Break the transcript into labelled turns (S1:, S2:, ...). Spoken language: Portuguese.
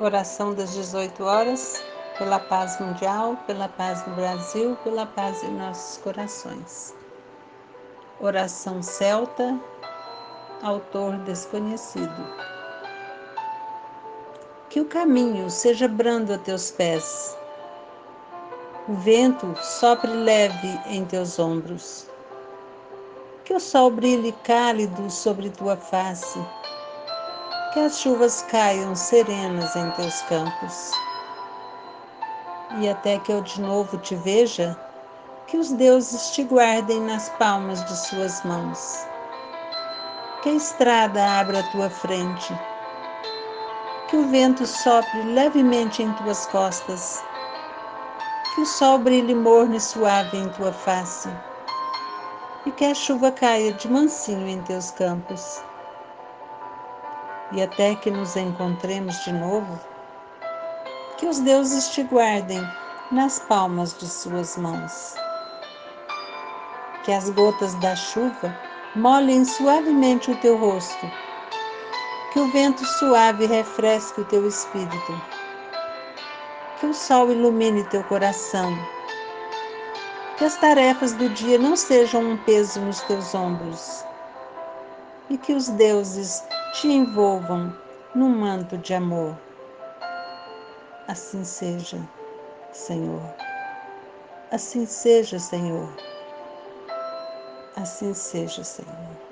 S1: Oração das 18 horas, pela paz mundial, pela paz no Brasil, pela paz em nossos corações. Oração celta, autor desconhecido. Que o caminho seja brando a teus pés, o vento sopre leve em teus ombros, que o sol brilhe cálido sobre tua face que as chuvas caiam serenas em teus campos. E até que eu de novo te veja, que os deuses te guardem nas palmas de suas mãos. Que a estrada abra a tua frente, que o vento sopre levemente em tuas costas, que o sol brilhe morno e suave em tua face, e que a chuva caia de mansinho em teus campos e até que nos encontremos de novo, que os deuses te guardem nas palmas de suas mãos. Que as gotas da chuva molhem suavemente o teu rosto, que o vento suave refresque o teu espírito, que o sol ilumine teu coração, que as tarefas do dia não sejam um peso nos teus ombros. E que os deuses te envolvam num manto de amor. Assim seja, Senhor. Assim seja, Senhor. Assim seja, Senhor.